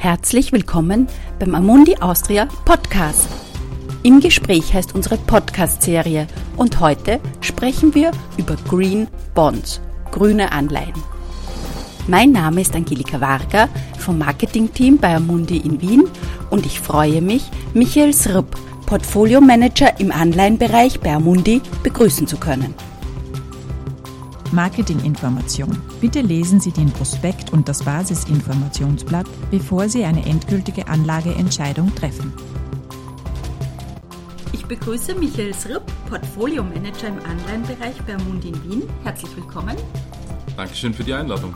Herzlich willkommen beim Amundi Austria Podcast. Im Gespräch heißt unsere Podcast-Serie und heute sprechen wir über Green Bonds, grüne Anleihen. Mein Name ist Angelika Varga vom Marketingteam bei Amundi in Wien und ich freue mich, Michael Srupp, Portfolio Manager im Anleihenbereich bei Amundi, begrüßen zu können. Marketinginformation. Bitte lesen Sie den Prospekt und das Basisinformationsblatt, bevor Sie eine endgültige Anlageentscheidung treffen. Ich begrüße Michael Srupp, Portfolio Manager im Anleihenbereich bei Amundi in Wien. Herzlich willkommen. Dankeschön für die Einladung.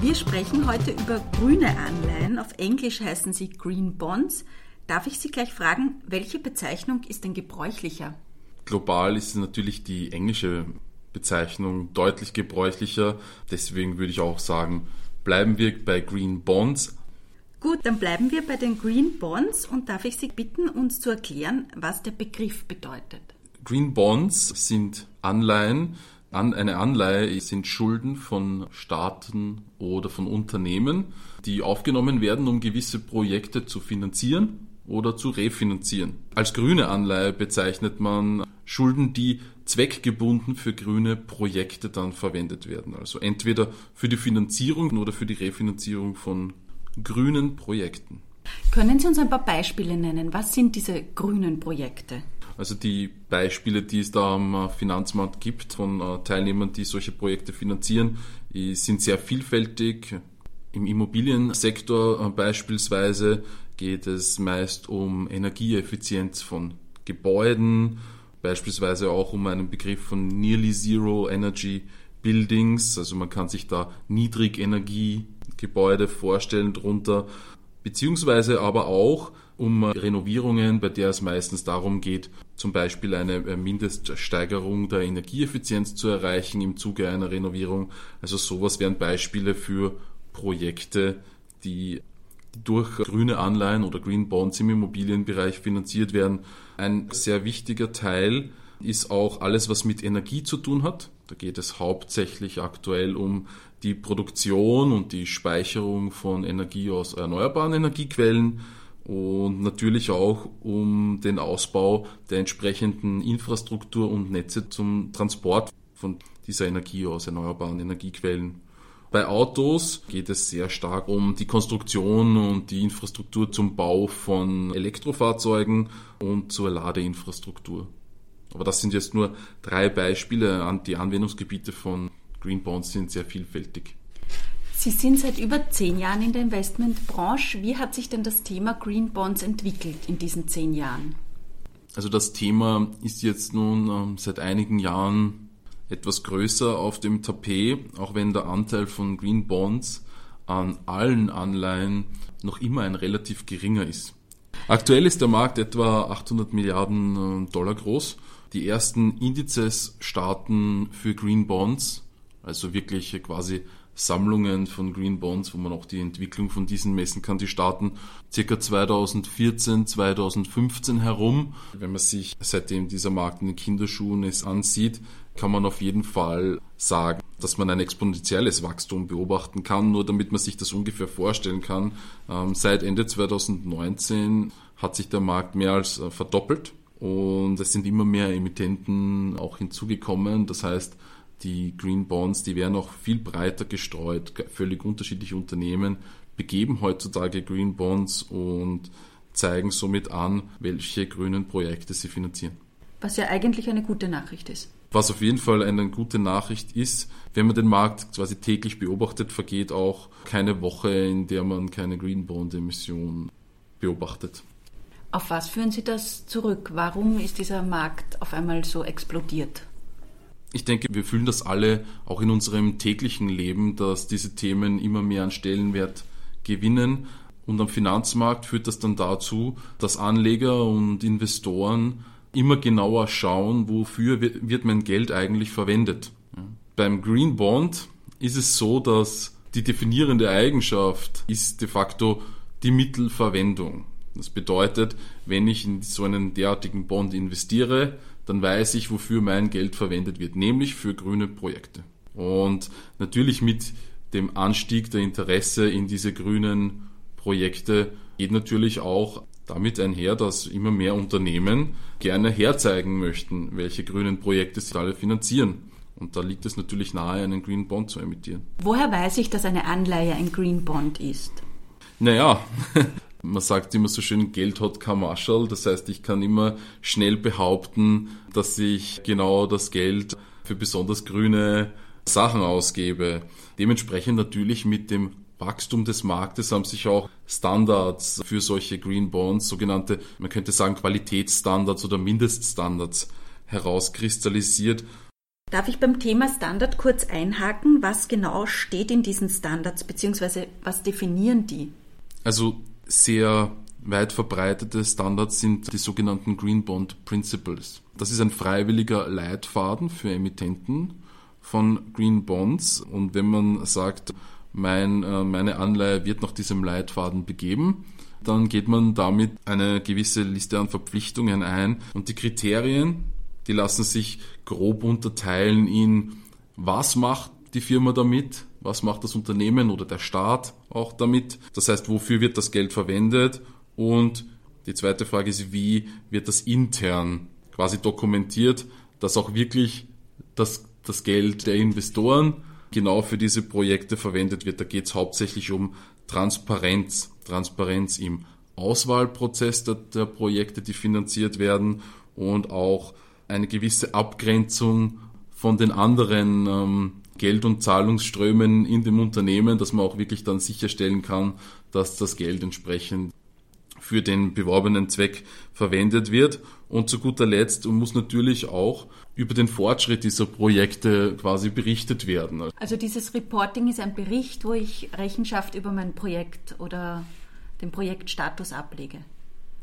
Wir sprechen heute über grüne Anleihen. Auf Englisch heißen sie Green Bonds. Darf ich Sie gleich fragen, welche Bezeichnung ist denn gebräuchlicher? Global ist natürlich die englische Bezeichnung deutlich gebräuchlicher. Deswegen würde ich auch sagen, bleiben wir bei Green Bonds. Gut, dann bleiben wir bei den Green Bonds und darf ich Sie bitten, uns zu erklären, was der Begriff bedeutet. Green Bonds sind Anleihen. Eine Anleihe sind Schulden von Staaten oder von Unternehmen, die aufgenommen werden, um gewisse Projekte zu finanzieren oder zu refinanzieren. Als grüne Anleihe bezeichnet man Schulden, die zweckgebunden für grüne Projekte dann verwendet werden. Also entweder für die Finanzierung oder für die Refinanzierung von grünen Projekten. Können Sie uns ein paar Beispiele nennen? Was sind diese grünen Projekte? Also die Beispiele, die es da am Finanzmarkt gibt von äh, Teilnehmern, die solche Projekte finanzieren, sind sehr vielfältig. Im Immobiliensektor äh, beispielsweise geht es meist um Energieeffizienz von Gebäuden, beispielsweise auch um einen Begriff von Nearly Zero Energy Buildings. Also man kann sich da Niedrigenergiegebäude vorstellen drunter, beziehungsweise aber auch um Renovierungen, bei der es meistens darum geht, zum Beispiel eine Mindeststeigerung der Energieeffizienz zu erreichen im Zuge einer Renovierung. Also sowas wären Beispiele für Projekte, die durch grüne Anleihen oder Green Bonds im Immobilienbereich finanziert werden. Ein sehr wichtiger Teil ist auch alles, was mit Energie zu tun hat. Da geht es hauptsächlich aktuell um die Produktion und die Speicherung von Energie aus erneuerbaren Energiequellen und natürlich auch um den Ausbau der entsprechenden Infrastruktur und Netze zum Transport von dieser Energie aus erneuerbaren Energiequellen. Bei Autos geht es sehr stark um die Konstruktion und die Infrastruktur zum Bau von Elektrofahrzeugen und zur Ladeinfrastruktur. Aber das sind jetzt nur drei Beispiele. Die Anwendungsgebiete von Green Bonds sind sehr vielfältig. Sie sind seit über zehn Jahren in der Investmentbranche. Wie hat sich denn das Thema Green Bonds entwickelt in diesen zehn Jahren? Also das Thema ist jetzt nun ähm, seit einigen Jahren etwas größer auf dem Tapet, auch wenn der Anteil von Green Bonds an allen Anleihen noch immer ein relativ geringer ist. Aktuell ist der Markt etwa 800 Milliarden äh, Dollar groß. Die ersten Indizes starten für Green Bonds, also wirklich quasi Sammlungen von Green Bonds, wo man auch die Entwicklung von diesen messen kann, die starten circa 2014, 2015 herum. Wenn man sich seitdem dieser Markt in den Kinderschuhen ist ansieht, kann man auf jeden Fall sagen, dass man ein exponentielles Wachstum beobachten kann. Nur damit man sich das ungefähr vorstellen kann, ähm, seit Ende 2019 hat sich der Markt mehr als äh, verdoppelt und es sind immer mehr Emittenten auch hinzugekommen. Das heißt, die Green Bonds, die werden auch viel breiter gestreut. Völlig unterschiedliche Unternehmen begeben heutzutage Green Bonds und zeigen somit an, welche grünen Projekte sie finanzieren. Was ja eigentlich eine gute Nachricht ist. Was auf jeden Fall eine gute Nachricht ist, wenn man den Markt quasi täglich beobachtet, vergeht auch keine Woche, in der man keine Green Bond Emission beobachtet. Auf was führen Sie das zurück? Warum ist dieser Markt auf einmal so explodiert? Ich denke, wir fühlen das alle auch in unserem täglichen Leben, dass diese Themen immer mehr an Stellenwert gewinnen. Und am Finanzmarkt führt das dann dazu, dass Anleger und Investoren immer genauer schauen, wofür wird mein Geld eigentlich verwendet. Beim Green Bond ist es so, dass die definierende Eigenschaft ist de facto die Mittelverwendung. Das bedeutet, wenn ich in so einen derartigen Bond investiere, dann weiß ich, wofür mein Geld verwendet wird, nämlich für grüne Projekte. Und natürlich mit dem Anstieg der Interesse in diese grünen Projekte geht natürlich auch damit einher, dass immer mehr Unternehmen gerne herzeigen möchten, welche grünen Projekte sie alle finanzieren. Und da liegt es natürlich nahe, einen Green Bond zu emittieren. Woher weiß ich, dass eine Anleihe ein Green Bond ist? Naja, man sagt immer so schön, Geld hat kein Marshall. Das heißt, ich kann immer schnell behaupten, dass ich genau das Geld für besonders grüne Sachen ausgebe. Dementsprechend natürlich mit dem Wachstum des Marktes haben sich auch Standards für solche Green Bonds, sogenannte, man könnte sagen Qualitätsstandards oder Mindeststandards herauskristallisiert. Darf ich beim Thema Standard kurz einhaken? Was genau steht in diesen Standards, beziehungsweise was definieren die? Also sehr weit verbreitete Standards sind die sogenannten Green Bond Principles. Das ist ein freiwilliger Leitfaden für Emittenten von Green Bonds. Und wenn man sagt, mein, äh, meine Anleihe wird nach diesem Leitfaden begeben, dann geht man damit eine gewisse Liste an Verpflichtungen ein. Und die Kriterien, die lassen sich grob unterteilen in, was macht die Firma damit, was macht das Unternehmen oder der Staat auch damit. Das heißt, wofür wird das Geld verwendet und die zweite Frage ist, wie wird das intern quasi dokumentiert, dass auch wirklich das, das Geld der Investoren genau für diese Projekte verwendet wird. Da geht es hauptsächlich um Transparenz. Transparenz im Auswahlprozess der, der Projekte, die finanziert werden und auch eine gewisse Abgrenzung von den anderen ähm, Geld- und Zahlungsströmen in dem Unternehmen, dass man auch wirklich dann sicherstellen kann, dass das Geld entsprechend für den beworbenen Zweck verwendet wird. Und zu guter Letzt muss natürlich auch über den Fortschritt dieser Projekte quasi berichtet werden. Also dieses Reporting ist ein Bericht, wo ich Rechenschaft über mein Projekt oder den Projektstatus ablege.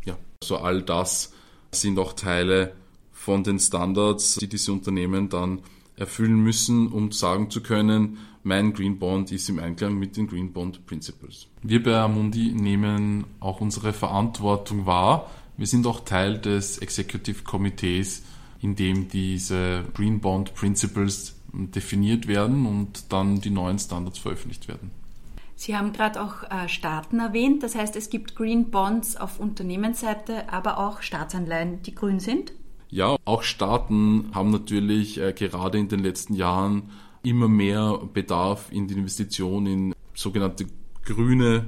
Ja, so all das sind auch Teile von den Standards, die diese Unternehmen dann erfüllen müssen, um sagen zu können, mein Green Bond ist im Einklang mit den Green Bond Principles. Wir bei Amundi nehmen auch unsere Verantwortung wahr. Wir sind auch Teil des Executive Committees, in dem diese Green Bond Principles definiert werden und dann die neuen Standards veröffentlicht werden. Sie haben gerade auch äh, Staaten erwähnt, das heißt, es gibt Green Bonds auf Unternehmensseite, aber auch Staatsanleihen, die grün sind? Ja, auch Staaten haben natürlich äh, gerade in den letzten Jahren immer mehr Bedarf in die Investition in sogenannte grüne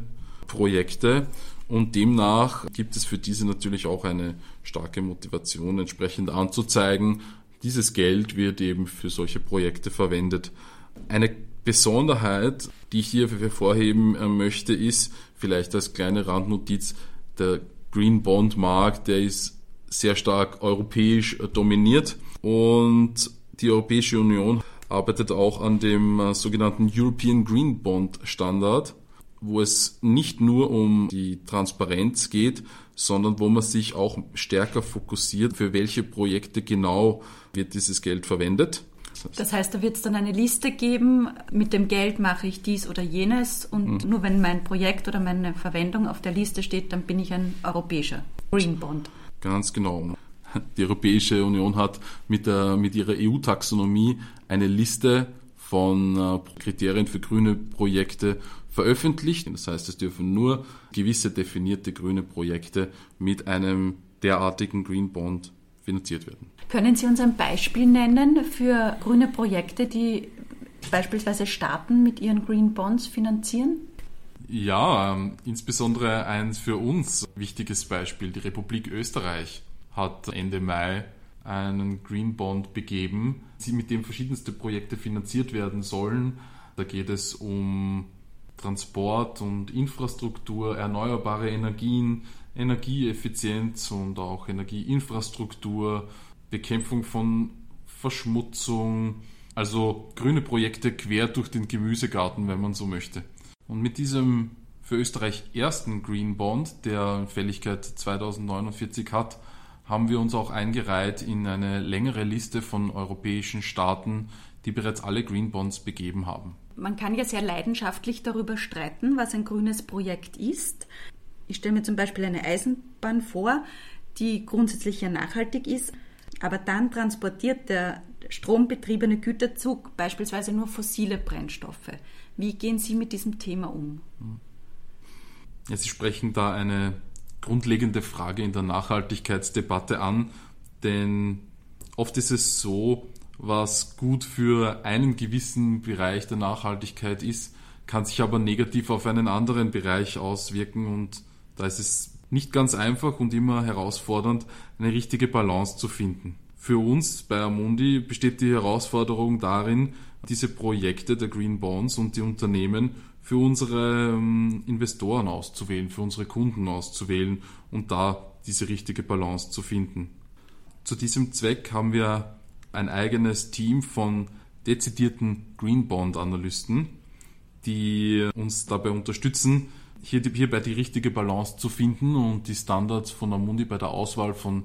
Projekte. Und demnach gibt es für diese natürlich auch eine starke Motivation, entsprechend anzuzeigen, dieses Geld wird eben für solche Projekte verwendet. Eine Besonderheit, die ich hier hervorheben äh, möchte, ist vielleicht als kleine Randnotiz, der Green Bond Markt, der ist sehr stark europäisch dominiert und die Europäische Union arbeitet auch an dem äh, sogenannten European Green Bond Standard, wo es nicht nur um die Transparenz geht, sondern wo man sich auch stärker fokussiert, für welche Projekte genau wird dieses Geld verwendet. Das heißt, da wird es dann eine Liste geben, mit dem Geld mache ich dies oder jenes und mhm. nur wenn mein Projekt oder meine Verwendung auf der Liste steht, dann bin ich ein europäischer Green Bond. Ganz genau. Die Europäische Union hat mit, der, mit ihrer EU-Taxonomie eine Liste von äh, Kriterien für grüne Projekte veröffentlicht. Das heißt, es dürfen nur gewisse definierte grüne Projekte mit einem derartigen Green Bond finanziert werden. Können Sie uns ein Beispiel nennen für grüne Projekte, die beispielsweise Staaten mit ihren Green Bonds finanzieren? Ja, ähm, insbesondere ein für uns wichtiges Beispiel. Die Republik Österreich hat Ende Mai einen Green Bond begeben, mit dem verschiedenste Projekte finanziert werden sollen. Da geht es um Transport und Infrastruktur, erneuerbare Energien, Energieeffizienz und auch Energieinfrastruktur, Bekämpfung von Verschmutzung, also grüne Projekte quer durch den Gemüsegarten, wenn man so möchte. Und mit diesem für Österreich ersten Green Bond, der Fälligkeit 2049 hat, haben wir uns auch eingereiht in eine längere Liste von europäischen Staaten, die bereits alle Green Bonds begeben haben. Man kann ja sehr leidenschaftlich darüber streiten, was ein grünes Projekt ist. Ich stelle mir zum Beispiel eine Eisenbahn vor, die grundsätzlich ja nachhaltig ist, aber dann transportiert der strombetriebene Güterzug beispielsweise nur fossile Brennstoffe. Wie gehen Sie mit diesem Thema um? Ja, Sie sprechen da eine grundlegende Frage in der Nachhaltigkeitsdebatte an, denn oft ist es so, was gut für einen gewissen Bereich der Nachhaltigkeit ist, kann sich aber negativ auf einen anderen Bereich auswirken und da ist es nicht ganz einfach und immer herausfordernd, eine richtige Balance zu finden. Für uns bei Amundi besteht die Herausforderung darin, diese Projekte der Green Bonds und die Unternehmen für unsere ähm, Investoren auszuwählen, für unsere Kunden auszuwählen und da diese richtige Balance zu finden. Zu diesem Zweck haben wir ein eigenes Team von dezidierten Green Bond Analysten, die uns dabei unterstützen, hier, hierbei die richtige Balance zu finden und die Standards von Amundi bei der Auswahl von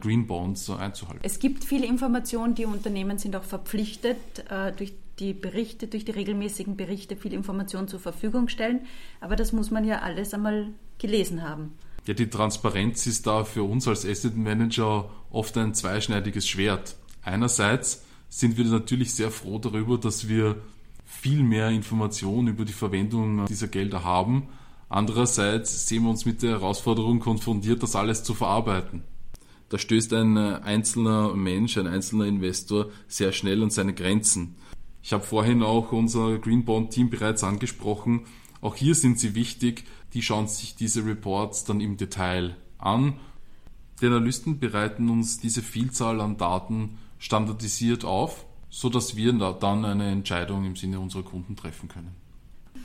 Green Bonds einzuhalten. Es gibt viele Informationen, die Unternehmen sind auch verpflichtet, äh, durch die Berichte, durch die regelmäßigen Berichte viel Informationen zur Verfügung stellen. Aber das muss man ja alles einmal gelesen haben. Ja, die Transparenz ist da für uns als Asset Manager oft ein zweischneidiges Schwert. Einerseits sind wir natürlich sehr froh darüber, dass wir viel mehr Informationen über die Verwendung dieser Gelder haben. Andererseits sehen wir uns mit der Herausforderung konfrontiert, das alles zu verarbeiten. Da stößt ein einzelner Mensch, ein einzelner Investor sehr schnell an seine Grenzen. Ich habe vorhin auch unser Green Bond Team bereits angesprochen. Auch hier sind sie wichtig. Die schauen sich diese Reports dann im Detail an. Die Analysten bereiten uns diese Vielzahl an Daten standardisiert auf, so dass wir dann eine Entscheidung im Sinne unserer Kunden treffen können.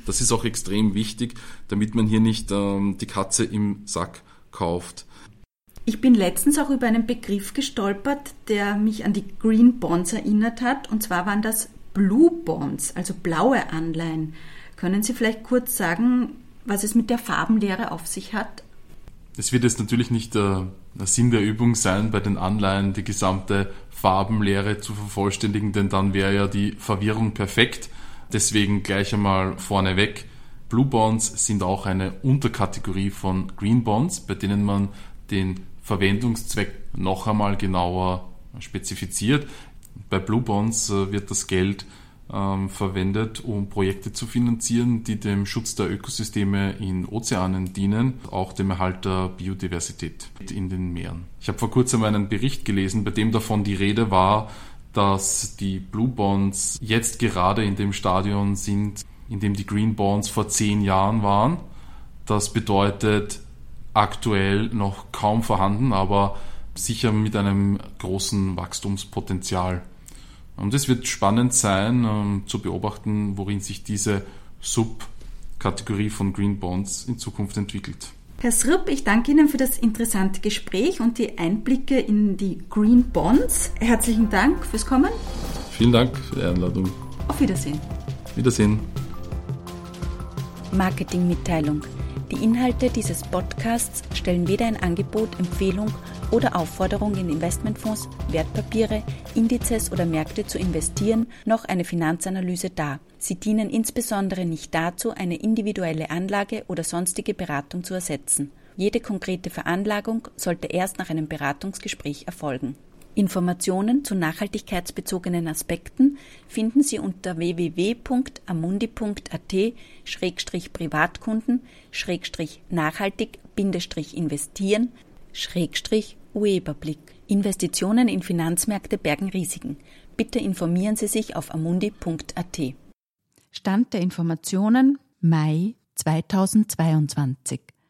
Das ist auch extrem wichtig, damit man hier nicht ähm, die Katze im Sack kauft. Ich bin letztens auch über einen Begriff gestolpert, der mich an die Green Bonds erinnert hat. Und zwar waren das Blue Bonds, also blaue Anleihen. Können Sie vielleicht kurz sagen, was es mit der Farbenlehre auf sich hat? Es wird jetzt natürlich nicht der, der Sinn der Übung sein, bei den Anleihen die gesamte Farbenlehre zu vervollständigen, denn dann wäre ja die Verwirrung perfekt. Deswegen gleich einmal vorneweg. Blue Bonds sind auch eine Unterkategorie von Green Bonds, bei denen man den Verwendungszweck noch einmal genauer spezifiziert. Bei Blue Bonds äh, wird das Geld ähm, verwendet, um Projekte zu finanzieren, die dem Schutz der Ökosysteme in Ozeanen dienen, auch dem Erhalt der Biodiversität in den Meeren. Ich habe vor kurzem einen Bericht gelesen, bei dem davon die Rede war, dass die Blue Bonds jetzt gerade in dem Stadion sind, in dem die Green Bonds vor zehn Jahren waren. Das bedeutet aktuell noch kaum vorhanden, aber sicher mit einem großen Wachstumspotenzial. Und es wird spannend sein, um, zu beobachten, worin sich diese Subkategorie von Green Bonds in Zukunft entwickelt. Herr Srupp, ich danke Ihnen für das interessante Gespräch und die Einblicke in die Green Bonds. Herzlichen Dank fürs Kommen. Vielen Dank für die Einladung. Auf Wiedersehen. Wiedersehen. Marketingmitteilung. Die Inhalte dieses Podcasts stellen weder ein Angebot, Empfehlung oder Aufforderung in Investmentfonds, Wertpapiere, Indizes oder Märkte zu investieren, noch eine Finanzanalyse dar. Sie dienen insbesondere nicht dazu, eine individuelle Anlage oder sonstige Beratung zu ersetzen. Jede konkrete Veranlagung sollte erst nach einem Beratungsgespräch erfolgen. Informationen zu nachhaltigkeitsbezogenen Aspekten finden Sie unter www.amundi.at-privatkunden nachhaltig-investieren Schrägstrich Urheberblick. Investitionen in Finanzmärkte bergen Risiken. Bitte informieren Sie sich auf amundi.at. Stand der Informationen Mai 2022.